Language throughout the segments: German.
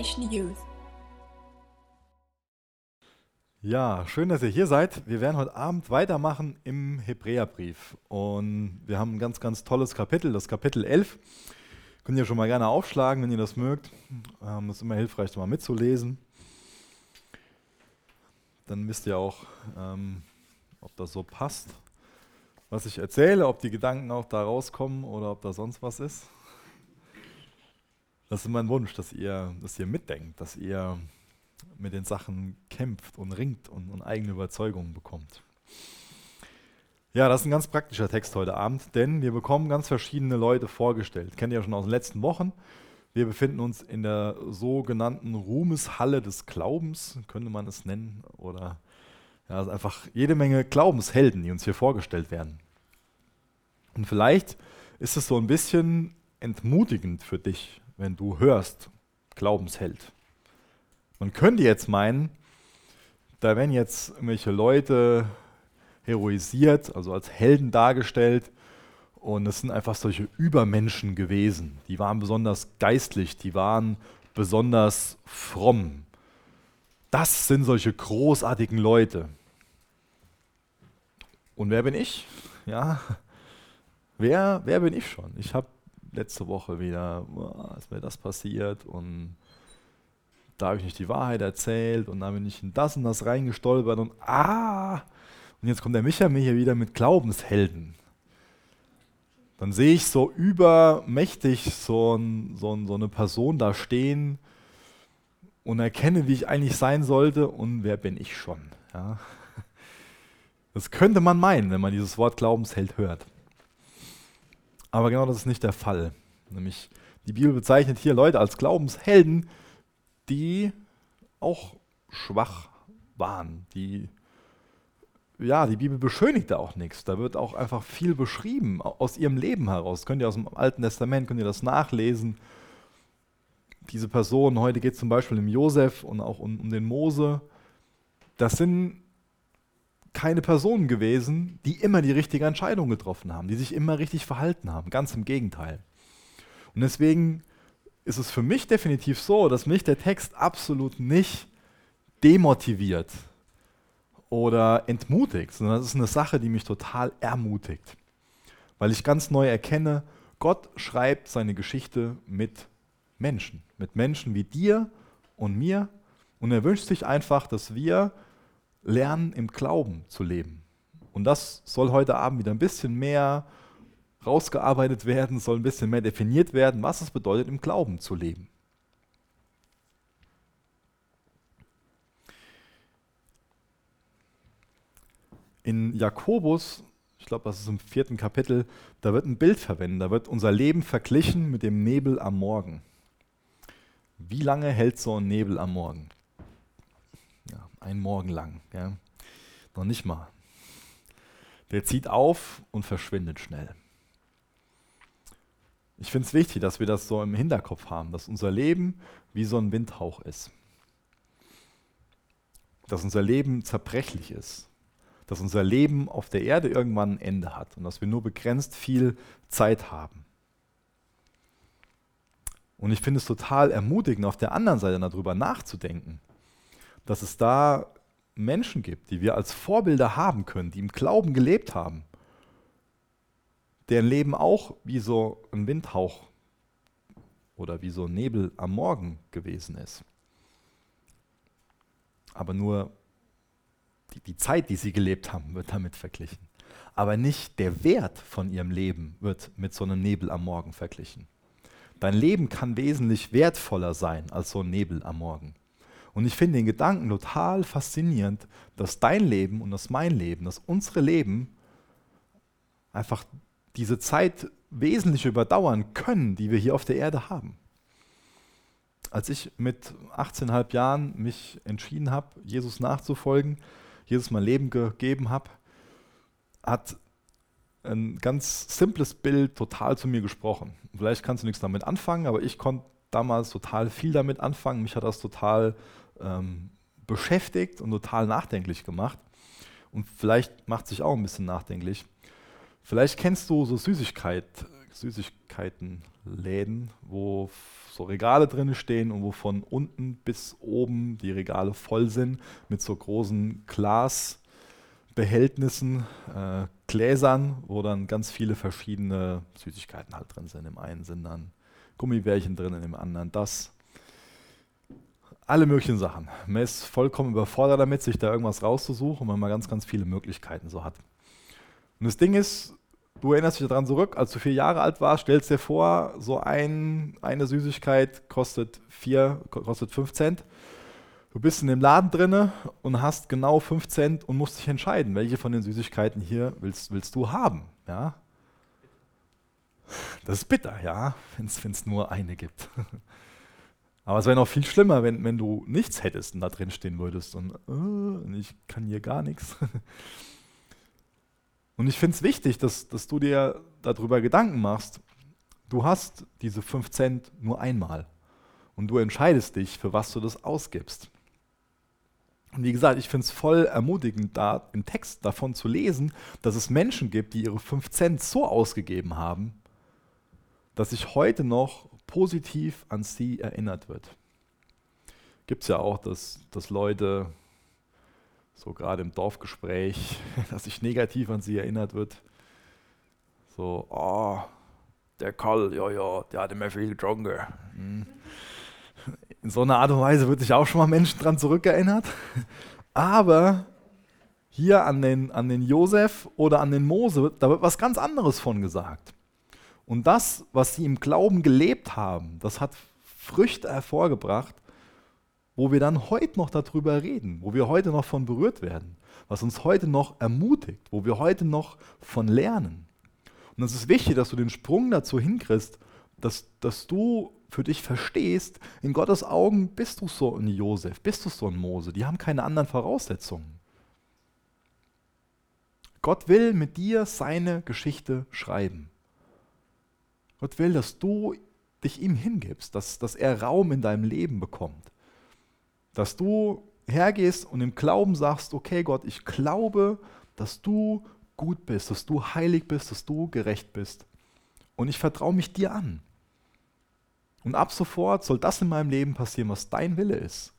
Generation Youth. Ja, schön, dass ihr hier seid. Wir werden heute Abend weitermachen im Hebräerbrief. Und wir haben ein ganz, ganz tolles Kapitel, das Kapitel 11. Könnt ihr schon mal gerne aufschlagen, wenn ihr das mögt. Ähm, das ist immer hilfreich, mal mitzulesen. Dann wisst ihr auch, ähm, ob das so passt, was ich erzähle, ob die Gedanken auch da rauskommen oder ob da sonst was ist. Das ist mein Wunsch, dass ihr, dass ihr mitdenkt, dass ihr mit den Sachen kämpft und ringt und, und eigene Überzeugungen bekommt. Ja, das ist ein ganz praktischer Text heute Abend, denn wir bekommen ganz verschiedene Leute vorgestellt. Kennt ihr ja schon aus den letzten Wochen. Wir befinden uns in der sogenannten Ruhmeshalle des Glaubens, könnte man es nennen. Oder ja, ist einfach jede Menge Glaubenshelden, die uns hier vorgestellt werden. Und vielleicht ist es so ein bisschen entmutigend für dich, wenn du hörst, Glaubensheld. Man könnte jetzt meinen, da werden jetzt irgendwelche Leute heroisiert, also als Helden dargestellt. Und es sind einfach solche Übermenschen gewesen. Die waren besonders geistlich, die waren besonders fromm. Das sind solche großartigen Leute. Und wer bin ich? Ja, wer, wer bin ich schon? Ich habe letzte Woche wieder, oh, ist mir das passiert und da habe ich nicht die Wahrheit erzählt und da bin ich in das und das reingestolpert und ah, und jetzt kommt der Micha mir hier wieder mit Glaubenshelden. Dann sehe ich so übermächtig so, ein, so, ein, so eine Person da stehen und erkenne, wie ich eigentlich sein sollte und wer bin ich schon. Ja? Das könnte man meinen, wenn man dieses Wort Glaubensheld hört. Aber genau das ist nicht der Fall. Nämlich die Bibel bezeichnet hier Leute als Glaubenshelden, die auch schwach waren, die ja, die Bibel beschönigt da auch nichts. Da wird auch einfach viel beschrieben aus ihrem Leben heraus. Könnt ihr aus dem Alten Testament, könnt ihr das nachlesen. Diese Person, heute geht es zum Beispiel um Josef und auch um, um den Mose. Das sind keine Personen gewesen, die immer die richtige Entscheidung getroffen haben, die sich immer richtig verhalten haben. Ganz im Gegenteil. Und deswegen ist es für mich definitiv so, dass mich der Text absolut nicht demotiviert oder entmutigt, sondern das ist eine Sache, die mich total ermutigt. Weil ich ganz neu erkenne, Gott schreibt seine Geschichte mit Menschen, mit Menschen wie dir und mir. Und er wünscht sich einfach, dass wir lernen, im Glauben zu leben. Und das soll heute Abend wieder ein bisschen mehr rausgearbeitet werden, soll ein bisschen mehr definiert werden, was es bedeutet, im Glauben zu leben. In Jakobus, ich glaube, das ist im vierten Kapitel, da wird ein Bild verwendet, da wird unser Leben verglichen mit dem Nebel am Morgen. Wie lange hält so ein Nebel am Morgen? Ja, ein Morgen lang. Ja. Noch nicht mal. Der zieht auf und verschwindet schnell. Ich finde es wichtig, dass wir das so im Hinterkopf haben, dass unser Leben wie so ein Windhauch ist. Dass unser Leben zerbrechlich ist. Dass unser Leben auf der Erde irgendwann ein Ende hat und dass wir nur begrenzt viel Zeit haben. Und ich finde es total ermutigend, auf der anderen Seite darüber nachzudenken, dass es da Menschen gibt, die wir als Vorbilder haben können, die im Glauben gelebt haben deren Leben auch wie so ein Windhauch oder wie so ein Nebel am Morgen gewesen ist. Aber nur die, die Zeit, die sie gelebt haben, wird damit verglichen. Aber nicht der Wert von ihrem Leben wird mit so einem Nebel am Morgen verglichen. Dein Leben kann wesentlich wertvoller sein als so ein Nebel am Morgen. Und ich finde den Gedanken total faszinierend, dass dein Leben und das mein Leben, dass unsere Leben einfach diese Zeit wesentlich überdauern können, die wir hier auf der Erde haben. Als ich mit 18,5 Jahren mich entschieden habe, Jesus nachzufolgen, Jesus mein Leben gegeben habe, hat ein ganz simples Bild total zu mir gesprochen. Vielleicht kannst du nichts damit anfangen, aber ich konnte damals total viel damit anfangen. Mich hat das total ähm, beschäftigt und total nachdenklich gemacht. Und vielleicht macht sich auch ein bisschen nachdenklich. Vielleicht kennst du so Süßigkeit, Süßigkeitenläden, wo so Regale drin stehen und wo von unten bis oben die Regale voll sind mit so großen Glasbehältnissen, äh, Gläsern, wo dann ganz viele verschiedene Süßigkeiten halt drin sind. Im einen sind dann Gummibärchen drin, im anderen das. Alle möglichen Sachen. Man ist vollkommen überfordert damit, sich da irgendwas rauszusuchen, weil man ganz, ganz viele Möglichkeiten so hat. Und das Ding ist, du erinnerst dich daran zurück, als du vier Jahre alt warst, stellst dir vor, so ein, eine Süßigkeit kostet, vier, kostet fünf Cent. Du bist in dem Laden drinne und hast genau fünf Cent und musst dich entscheiden, welche von den Süßigkeiten hier willst, willst du haben. Ja? Das ist bitter, ja, wenn es nur eine gibt. Aber es wäre noch viel schlimmer, wenn, wenn du nichts hättest und da drin stehen würdest und äh, ich kann hier gar nichts. Und ich finde es wichtig, dass, dass du dir darüber Gedanken machst. Du hast diese 5 Cent nur einmal und du entscheidest dich, für was du das ausgibst. Und wie gesagt, ich finde es voll ermutigend, da im Text davon zu lesen, dass es Menschen gibt, die ihre 5 Cent so ausgegeben haben, dass sich heute noch positiv an sie erinnert wird. Gibt es ja auch, dass, dass Leute so gerade im Dorfgespräch, dass sich negativ an sie erinnert wird. So, oh, der Karl, ja, ja, der hat immer viel getrunken. Hm. In so einer Art und Weise wird sich auch schon mal Menschen dran zurückerinnert. Aber hier an den, an den Josef oder an den Mose, da wird was ganz anderes von gesagt. Und das, was sie im Glauben gelebt haben, das hat Früchte hervorgebracht, wo wir dann heute noch darüber reden, wo wir heute noch von berührt werden, was uns heute noch ermutigt, wo wir heute noch von lernen. Und es ist wichtig, dass du den Sprung dazu hinkriegst, dass, dass du für dich verstehst, in Gottes Augen bist du so ein Josef, bist du so ein Mose, die haben keine anderen Voraussetzungen. Gott will mit dir seine Geschichte schreiben. Gott will, dass du dich ihm hingibst, dass, dass er Raum in deinem Leben bekommt. Dass du hergehst und im Glauben sagst, okay Gott, ich glaube, dass du gut bist, dass du heilig bist, dass du gerecht bist. Und ich vertraue mich dir an. Und ab sofort soll das in meinem Leben passieren, was dein Wille ist.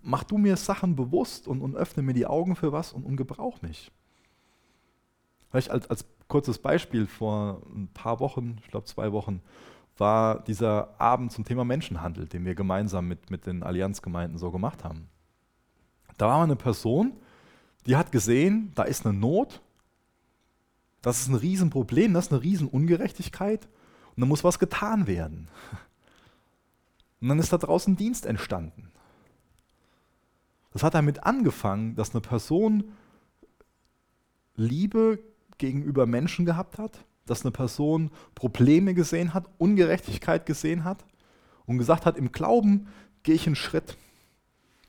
Mach du mir Sachen bewusst und, und öffne mir die Augen für was und, und gebrauch mich. Vielleicht als, als kurzes Beispiel vor ein paar Wochen, ich glaube zwei Wochen, war dieser Abend zum Thema Menschenhandel, den wir gemeinsam mit, mit den Allianzgemeinden so gemacht haben. Da war eine Person, die hat gesehen, da ist eine Not, das ist ein Riesenproblem, das ist eine Riesenungerechtigkeit und da muss was getan werden. Und dann ist da draußen Dienst entstanden. Das hat damit angefangen, dass eine Person Liebe gegenüber Menschen gehabt hat, dass eine Person Probleme gesehen hat, Ungerechtigkeit gesehen hat und gesagt hat, im Glauben gehe ich einen Schritt.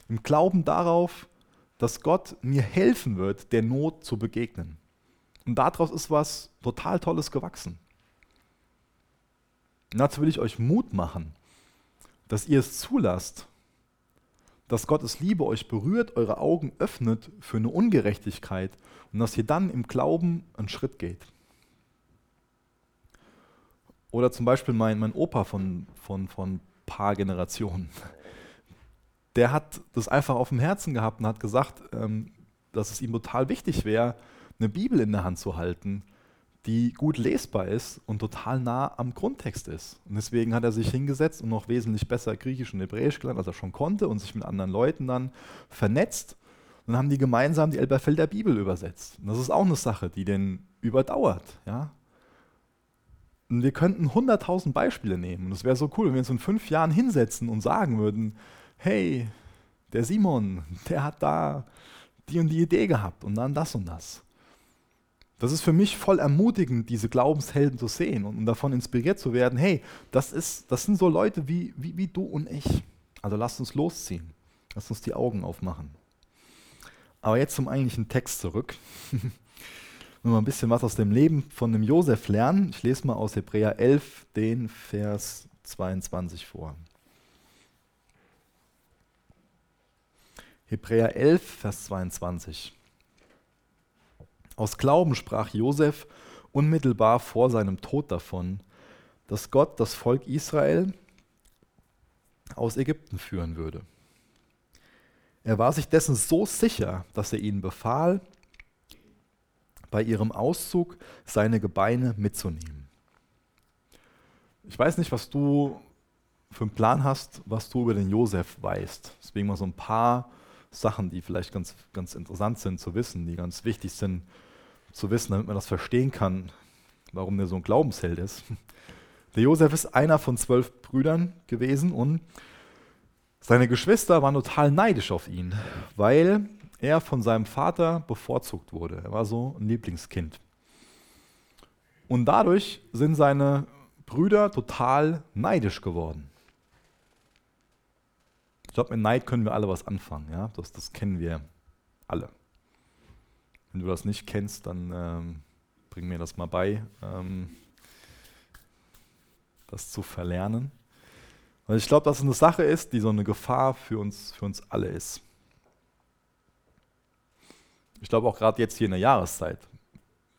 Im Glauben darauf, dass Gott mir helfen wird, der Not zu begegnen. Und daraus ist was total Tolles gewachsen. Und dazu will ich euch Mut machen, dass ihr es zulasst, dass Gottes Liebe euch berührt, eure Augen öffnet für eine Ungerechtigkeit und dass ihr dann im Glauben einen Schritt geht. Oder zum Beispiel mein, mein Opa von, von, von paar Generationen. Der hat das einfach auf dem Herzen gehabt und hat gesagt, ähm, dass es ihm total wichtig wäre, eine Bibel in der Hand zu halten, die gut lesbar ist und total nah am Grundtext ist. Und deswegen hat er sich hingesetzt und noch wesentlich besser Griechisch und Hebräisch gelernt, als er schon konnte und sich mit anderen Leuten dann vernetzt. Und dann haben die gemeinsam die Elberfelder Bibel übersetzt. Und das ist auch eine Sache, die den überdauert. Ja? Und wir könnten 100.000 Beispiele nehmen. Und es wäre so cool, wenn wir uns in fünf Jahren hinsetzen und sagen würden, hey, der Simon, der hat da die und die Idee gehabt und dann das und das. Das ist für mich voll ermutigend, diese Glaubenshelden zu sehen und, davon inspiriert zu werden, hey, das, ist, das sind so Leute wie, wie, wie du und ich. Also lasst uns losziehen. Lasst uns die Augen aufmachen. Aber jetzt zum eigentlichen Text zurück. wir mal ein bisschen was aus dem Leben von dem Josef lernen. Ich lese mal aus Hebräer 11 den Vers 22 vor. Hebräer 11, Vers 22. Aus Glauben sprach Josef, unmittelbar vor seinem Tod davon, dass Gott das Volk Israel aus Ägypten führen würde. Er war sich dessen so sicher, dass er ihnen befahl, bei ihrem Auszug seine Gebeine mitzunehmen. Ich weiß nicht, was du für einen Plan hast, was du über den Josef weißt. Deswegen mal so ein paar Sachen, die vielleicht ganz, ganz interessant sind zu wissen, die ganz wichtig sind zu wissen, damit man das verstehen kann, warum der so ein Glaubensheld ist. Der Josef ist einer von zwölf Brüdern gewesen und seine Geschwister waren total neidisch auf ihn, weil er von seinem Vater bevorzugt wurde. Er war so ein Lieblingskind. Und dadurch sind seine Brüder total neidisch geworden. Ich glaube, mit Neid können wir alle was anfangen. Ja? Das, das kennen wir alle. Wenn du das nicht kennst, dann ähm, bring mir das mal bei, ähm, das zu verlernen. Weil ich glaube, dass es eine Sache ist, die so eine Gefahr für uns, für uns alle ist. Ich glaube auch gerade jetzt hier in der Jahreszeit.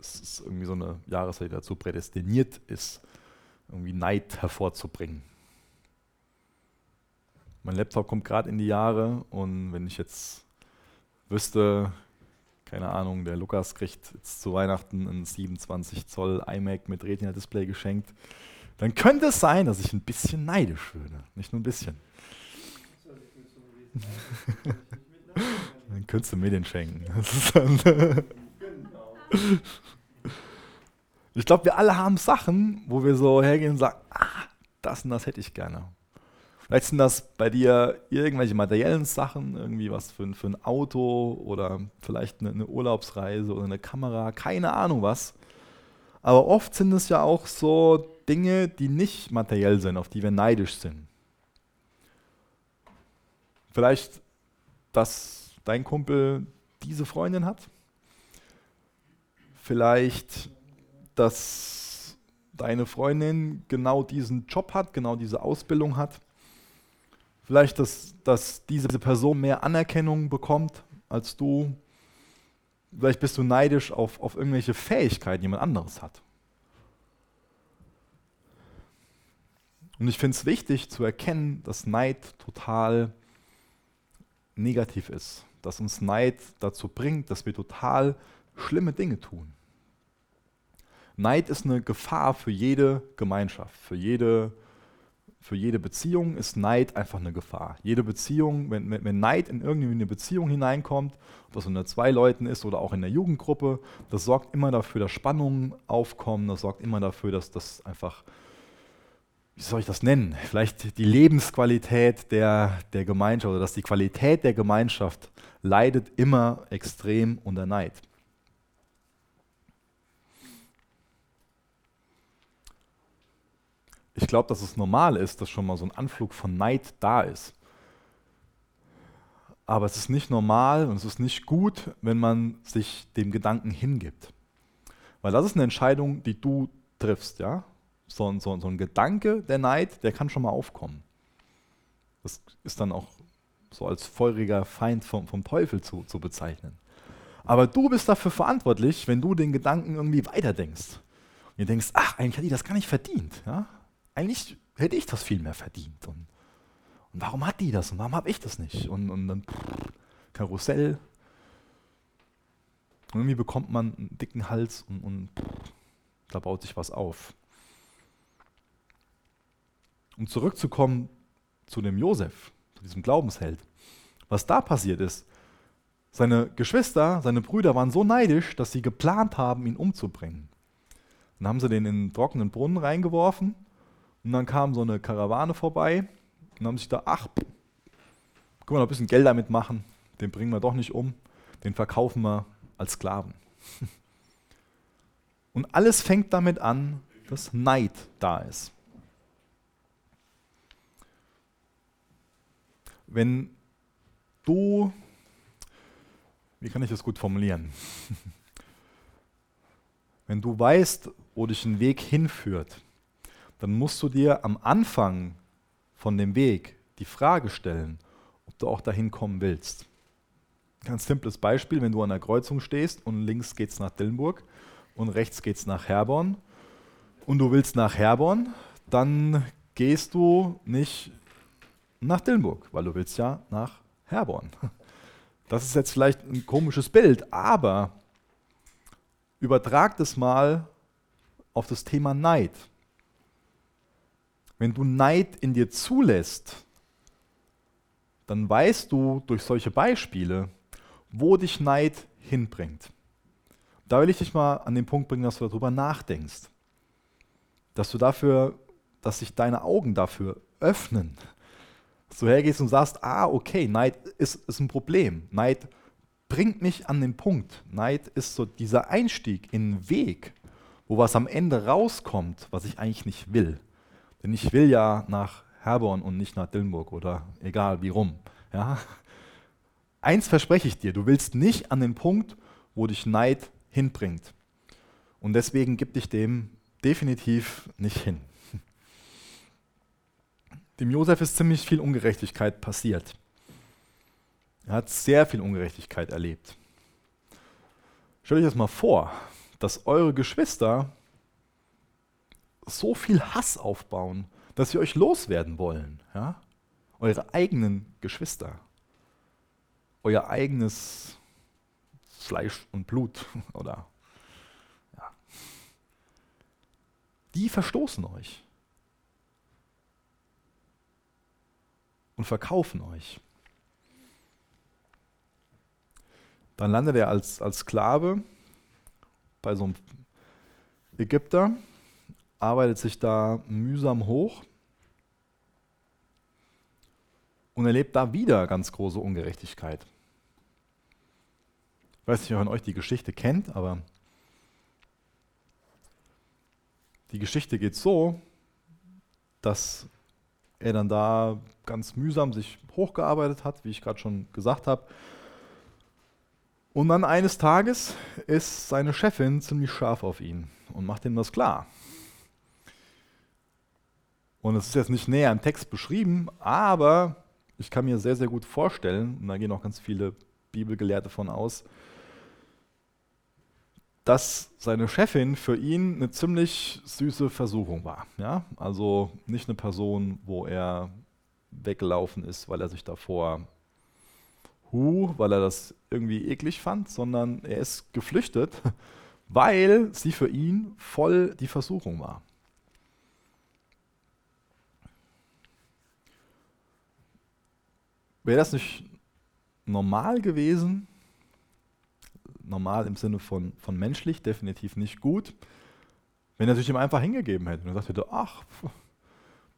Es ist irgendwie so eine Jahreszeit, die dazu prädestiniert ist, irgendwie Neid hervorzubringen. Mein Laptop kommt gerade in die Jahre und wenn ich jetzt wüsste, keine Ahnung, der Lukas kriegt jetzt zu Weihnachten ein 27 Zoll iMac mit Retina-Display geschenkt, dann könnte es sein, dass ich ein bisschen neidisch würde. Nicht nur ein bisschen. dann könntest du mir den schenken. ich glaube, wir alle haben Sachen, wo wir so hergehen und sagen, ah, das und das hätte ich gerne. Vielleicht sind das bei dir irgendwelche materiellen Sachen, irgendwie was für, für ein Auto oder vielleicht eine, eine Urlaubsreise oder eine Kamera, keine Ahnung was. Aber oft sind es ja auch so Dinge, die nicht materiell sind, auf die wir neidisch sind. Vielleicht, dass dein Kumpel diese Freundin hat. Vielleicht, dass deine Freundin genau diesen Job hat, genau diese Ausbildung hat. Vielleicht, dass, dass diese Person mehr Anerkennung bekommt als du. Vielleicht bist du neidisch auf, auf irgendwelche Fähigkeiten, die jemand anderes hat. Und ich finde es wichtig zu erkennen, dass Neid total negativ ist. Dass uns Neid dazu bringt, dass wir total schlimme Dinge tun. Neid ist eine Gefahr für jede Gemeinschaft, für jede für jede Beziehung ist Neid einfach eine Gefahr. Jede Beziehung, wenn, wenn Neid in irgendeine Beziehung hineinkommt, ob das unter zwei Leuten ist oder auch in der Jugendgruppe, das sorgt immer dafür, dass Spannungen aufkommen, das sorgt immer dafür, dass das einfach, wie soll ich das nennen, vielleicht die Lebensqualität der, der Gemeinschaft oder dass die Qualität der Gemeinschaft leidet immer extrem unter Neid. Ich glaube, dass es normal ist, dass schon mal so ein Anflug von Neid da ist. Aber es ist nicht normal und es ist nicht gut, wenn man sich dem Gedanken hingibt. Weil das ist eine Entscheidung, die du triffst. Ja? So, ein, so, so ein Gedanke, der Neid, der kann schon mal aufkommen. Das ist dann auch so als feuriger Feind vom, vom Teufel zu, zu bezeichnen. Aber du bist dafür verantwortlich, wenn du den Gedanken irgendwie weiterdenkst. Und ihr denkst, ach, eigentlich hat die das gar nicht verdient. Ja? Eigentlich hätte ich das viel mehr verdient. Und, und warum hat die das und warum habe ich das nicht? Und, und dann pff, Karussell. Und irgendwie bekommt man einen dicken Hals und, und pff, da baut sich was auf. Um zurückzukommen zu dem Josef, zu diesem Glaubensheld. Was da passiert ist, seine Geschwister, seine Brüder waren so neidisch, dass sie geplant haben, ihn umzubringen. Dann haben sie den in den trockenen Brunnen reingeworfen und dann kam so eine Karawane vorbei und haben sich da, ach, wir noch ein bisschen Geld damit machen, den bringen wir doch nicht um, den verkaufen wir als Sklaven. Und alles fängt damit an, dass Neid da ist. Wenn du, wie kann ich das gut formulieren? Wenn du weißt, wo dich ein Weg hinführt, dann musst du dir am Anfang von dem Weg die Frage stellen, ob du auch dahin kommen willst. Ganz simples Beispiel, wenn du an der Kreuzung stehst und links geht es nach Dillenburg, und rechts geht es nach Herborn und du willst nach Herborn, dann gehst du nicht nach Dillenburg, weil du willst ja nach Herborn. Das ist jetzt vielleicht ein komisches Bild, aber übertrag das mal auf das Thema Neid. Wenn du Neid in dir zulässt, dann weißt du durch solche Beispiele, wo dich Neid hinbringt. Da will ich dich mal an den Punkt bringen, dass du darüber nachdenkst. Dass du dafür, dass sich deine Augen dafür öffnen. Dass du hergehst und sagst, ah, okay, Neid ist, ist ein Problem. Neid bringt mich an den Punkt. Neid ist so dieser Einstieg in den Weg, wo was am Ende rauskommt, was ich eigentlich nicht will. Denn ich will ja nach Herborn und nicht nach Dillenburg oder egal wie rum. Ja? Eins verspreche ich dir, du willst nicht an den Punkt, wo dich Neid hinbringt. Und deswegen gib dich dem definitiv nicht hin. Dem Josef ist ziemlich viel Ungerechtigkeit passiert. Er hat sehr viel Ungerechtigkeit erlebt. Stellt euch das mal vor, dass eure Geschwister so viel Hass aufbauen, dass sie euch loswerden wollen. Ja? Eure eigenen Geschwister. Euer eigenes Fleisch und Blut. Oder ja. Die verstoßen euch. Und verkaufen euch. Dann landet er als, als Sklave bei so einem Ägypter arbeitet sich da mühsam hoch und erlebt da wieder ganz große Ungerechtigkeit. Ich weiß nicht, wer von euch die Geschichte kennt, aber die Geschichte geht so, dass er dann da ganz mühsam sich hochgearbeitet hat, wie ich gerade schon gesagt habe. Und dann eines Tages ist seine Chefin ziemlich scharf auf ihn und macht ihm das klar. Und es ist jetzt nicht näher im Text beschrieben, aber ich kann mir sehr, sehr gut vorstellen, und da gehen auch ganz viele Bibelgelehrte von aus, dass seine Chefin für ihn eine ziemlich süße Versuchung war. Ja? Also nicht eine Person, wo er weggelaufen ist, weil er sich davor hu, weil er das irgendwie eklig fand, sondern er ist geflüchtet, weil sie für ihn voll die Versuchung war. Wäre das nicht normal gewesen? Normal im Sinne von, von menschlich, definitiv nicht gut. Wenn er sich ihm einfach hingegeben hätte und gesagt hätte, ach,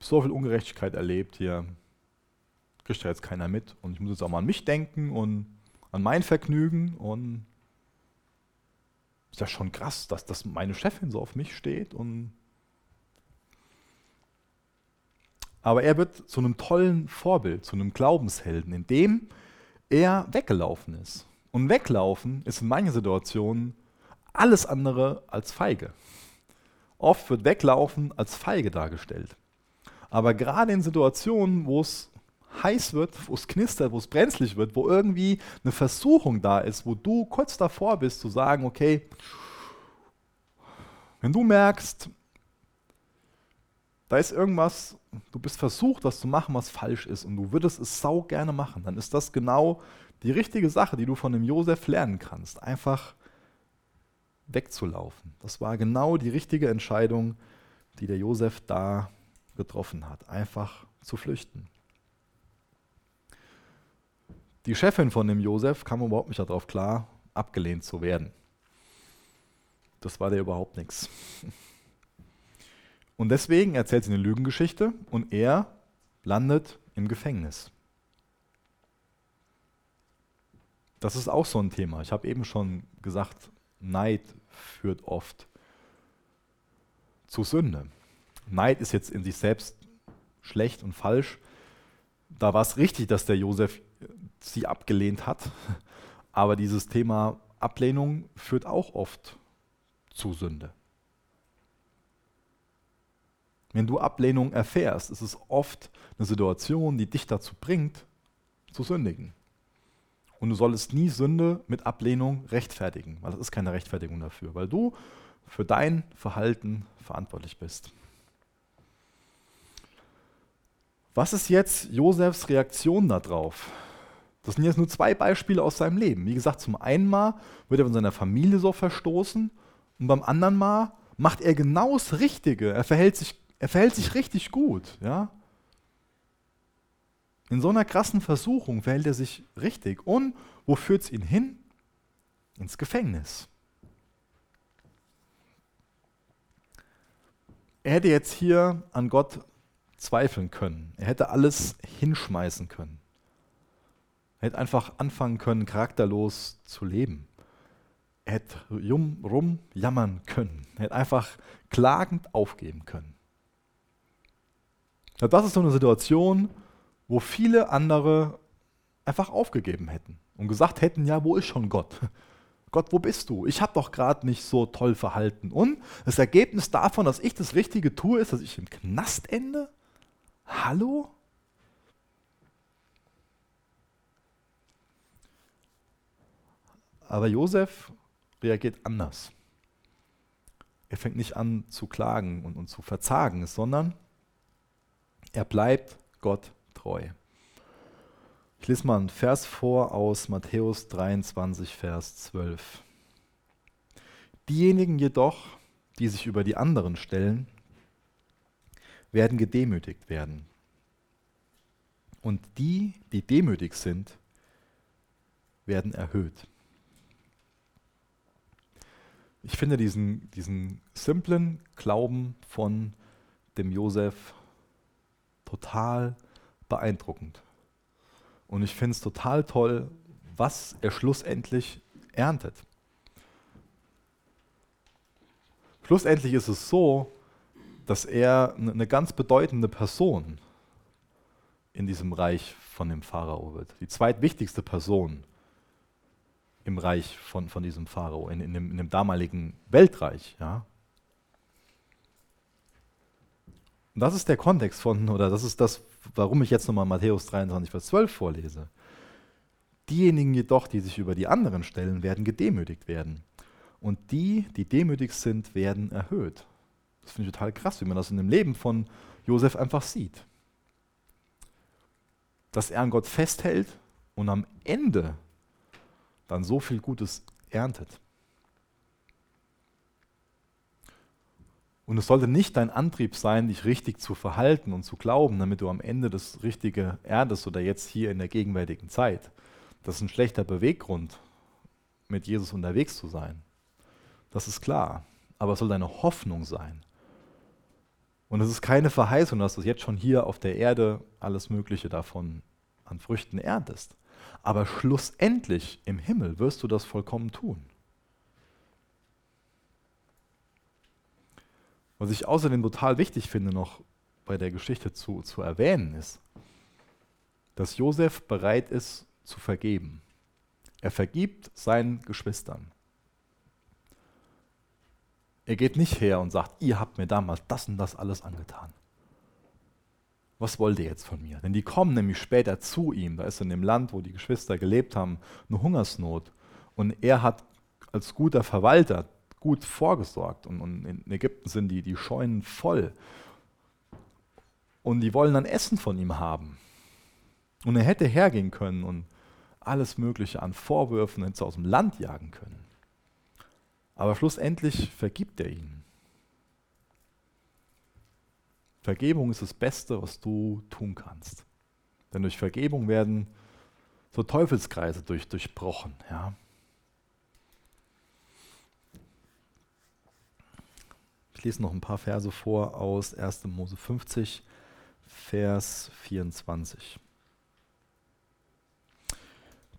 so viel Ungerechtigkeit erlebt hier, kriegt ja jetzt keiner mit. Und ich muss jetzt auch mal an mich denken und an mein Vergnügen. Und ist ja schon krass, dass, dass meine Chefin so auf mich steht und Aber er wird zu einem tollen Vorbild, zu einem Glaubenshelden, indem er weggelaufen ist. Und weglaufen ist in manchen Situationen alles andere als feige. Oft wird weglaufen als feige dargestellt. Aber gerade in Situationen, wo es heiß wird, wo es knistert, wo es brenzlig wird, wo irgendwie eine Versuchung da ist, wo du kurz davor bist zu sagen, okay, wenn du merkst, da ist irgendwas, du bist versucht, was zu machen, was falsch ist und du würdest es sau gerne machen, dann ist das genau die richtige Sache, die du von dem Josef lernen kannst. Einfach wegzulaufen. Das war genau die richtige Entscheidung, die der Josef da getroffen hat. Einfach zu flüchten. Die Chefin von dem Josef kam überhaupt nicht darauf klar, abgelehnt zu werden. Das war der überhaupt nichts. Und deswegen erzählt sie eine Lügengeschichte und er landet im Gefängnis. Das ist auch so ein Thema. Ich habe eben schon gesagt, Neid führt oft zu Sünde. Neid ist jetzt in sich selbst schlecht und falsch. Da war es richtig, dass der Josef sie abgelehnt hat. Aber dieses Thema Ablehnung führt auch oft zu Sünde. Wenn du Ablehnung erfährst, ist es oft eine Situation, die dich dazu bringt, zu sündigen. Und du solltest nie Sünde mit Ablehnung rechtfertigen, weil das ist keine Rechtfertigung dafür, weil du für dein Verhalten verantwortlich bist. Was ist jetzt Josefs Reaktion darauf? Das sind jetzt nur zwei Beispiele aus seinem Leben. Wie gesagt, zum einen Mal wird er von seiner Familie so verstoßen und beim anderen Mal macht er genau das Richtige. Er verhält sich, er verhält sich richtig gut. Ja? In so einer krassen Versuchung verhält er sich richtig. Und wo führt es ihn hin? Ins Gefängnis. Er hätte jetzt hier an Gott zweifeln können. Er hätte alles hinschmeißen können. Er hätte einfach anfangen können, charakterlos zu leben. Er hätte rum, rum jammern können. Er hätte einfach klagend aufgeben können. Das ist so eine Situation, wo viele andere einfach aufgegeben hätten und gesagt hätten, ja, wo ist schon Gott? Gott, wo bist du? Ich habe doch gerade nicht so toll verhalten. Und das Ergebnis davon, dass ich das Richtige tue, ist, dass ich im Knast ende? Hallo? Aber Josef reagiert anders. Er fängt nicht an zu klagen und, und zu verzagen, sondern er bleibt Gott treu. Ich lese mal einen Vers vor aus Matthäus 23, Vers 12. Diejenigen jedoch, die sich über die anderen stellen, werden gedemütigt werden. Und die, die demütig sind, werden erhöht. Ich finde diesen, diesen simplen Glauben von dem Josef total beeindruckend. Und ich finde es total toll, was er schlussendlich erntet. Schlussendlich ist es so, dass er eine ganz bedeutende Person in diesem Reich von dem Pharao wird. Die zweitwichtigste Person im Reich von, von diesem Pharao, in, in, dem, in dem damaligen Weltreich. Ja? Und das ist der Kontext von, oder das ist das, warum ich jetzt nochmal Matthäus 23, Vers 12 vorlese. Diejenigen jedoch, die sich über die anderen stellen, werden gedemütigt werden. Und die, die demütig sind, werden erhöht. Das finde ich total krass, wie man das in dem Leben von Josef einfach sieht. Dass er an Gott festhält und am Ende dann so viel Gutes erntet. Und es sollte nicht dein Antrieb sein, dich richtig zu verhalten und zu glauben, damit du am Ende das Richtige erntest oder jetzt hier in der gegenwärtigen Zeit. Das ist ein schlechter Beweggrund, mit Jesus unterwegs zu sein. Das ist klar. Aber es soll deine Hoffnung sein. Und es ist keine Verheißung, dass du jetzt schon hier auf der Erde alles Mögliche davon an Früchten erntest. Aber schlussendlich im Himmel wirst du das vollkommen tun. Was ich außerdem total wichtig finde, noch bei der Geschichte zu, zu erwähnen, ist, dass Josef bereit ist zu vergeben. Er vergibt seinen Geschwistern. Er geht nicht her und sagt, ihr habt mir damals das und das alles angetan. Was wollt ihr jetzt von mir? Denn die kommen nämlich später zu ihm. Da ist in dem Land, wo die Geschwister gelebt haben, eine Hungersnot. Und er hat als guter Verwalter gut vorgesorgt. Und, und in Ägypten sind die, die Scheunen voll. Und die wollen dann Essen von ihm haben. Und er hätte hergehen können und alles Mögliche an Vorwürfen hätte aus dem Land jagen können. Aber schlussendlich vergibt er ihnen. Vergebung ist das Beste, was du tun kannst. Denn durch Vergebung werden so Teufelskreise durch, durchbrochen. Ja. Lese noch ein paar Verse vor aus 1. Mose 50, Vers 24.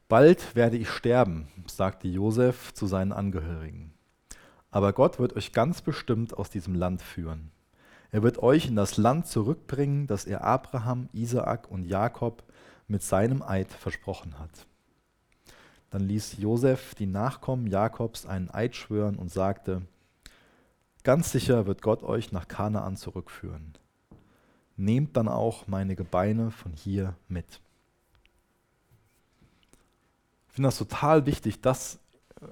Bald werde ich sterben, sagte Josef zu seinen Angehörigen. Aber Gott wird euch ganz bestimmt aus diesem Land führen. Er wird euch in das Land zurückbringen, das er Abraham, Isaak und Jakob mit seinem Eid versprochen hat. Dann ließ Josef die Nachkommen Jakobs einen Eid schwören und sagte, Ganz sicher wird Gott euch nach Kanaan zurückführen. Nehmt dann auch meine Gebeine von hier mit. finde das total wichtig, das äh,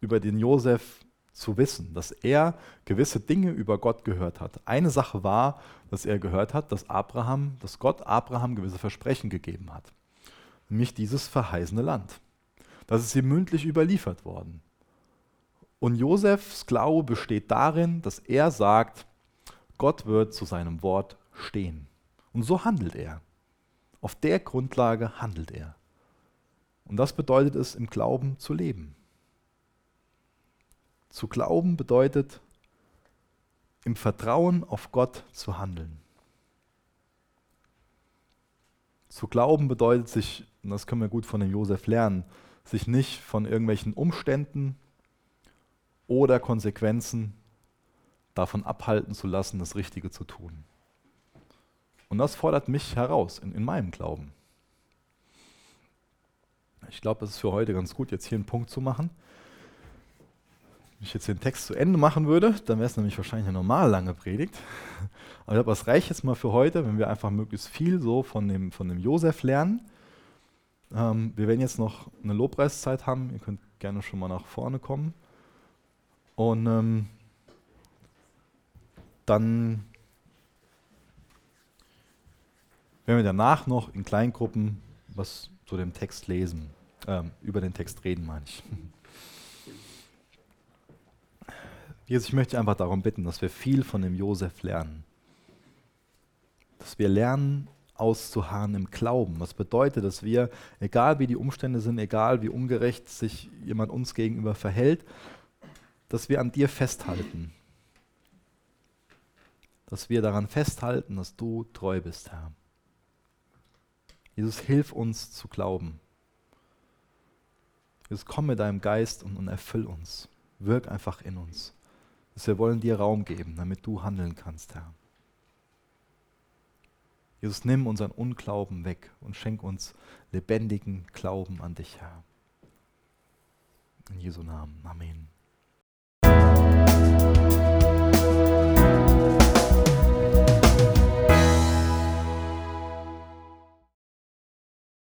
über den Josef zu wissen, dass er gewisse Dinge über Gott gehört hat. Eine Sache war, dass er gehört hat, dass Abraham, dass Gott Abraham gewisse Versprechen gegeben hat, nämlich dieses verheißene Land. Das ist ihm mündlich überliefert worden. Und Josefs Glaube besteht darin, dass er sagt, Gott wird zu seinem Wort stehen. Und so handelt er. Auf der Grundlage handelt er. Und das bedeutet es, im Glauben zu leben. Zu glauben bedeutet, im Vertrauen auf Gott zu handeln. Zu glauben bedeutet sich, und das können wir gut von dem Josef lernen, sich nicht von irgendwelchen Umständen oder Konsequenzen davon abhalten zu lassen, das Richtige zu tun. Und das fordert mich heraus in, in meinem Glauben. Ich glaube, es ist für heute ganz gut, jetzt hier einen Punkt zu machen. Wenn ich jetzt den Text zu Ende machen würde, dann wäre es nämlich wahrscheinlich eine normal lange Predigt. Aber ich glaube, es reicht jetzt mal für heute, wenn wir einfach möglichst viel so von dem, von dem Josef lernen. Ähm, wir werden jetzt noch eine Lobpreiszeit haben. Ihr könnt gerne schon mal nach vorne kommen. Und ähm, dann werden wir danach noch in Kleingruppen was zu dem Text lesen. Ähm, über den Text reden, meine ich. Jesus, ich möchte einfach darum bitten, dass wir viel von dem Josef lernen. Dass wir lernen, auszuharren im Glauben. Was bedeutet, dass wir, egal wie die Umstände sind, egal wie ungerecht sich jemand uns gegenüber verhält, dass wir an dir festhalten. Dass wir daran festhalten, dass du treu bist, Herr. Jesus, hilf uns zu glauben. Jesus, komm mit deinem Geist und, und erfüll uns. Wirk einfach in uns. Dass wir wollen dir Raum geben, damit du handeln kannst, Herr. Jesus, nimm unseren Unglauben weg und schenk uns lebendigen Glauben an dich, Herr. In Jesu Namen. Amen.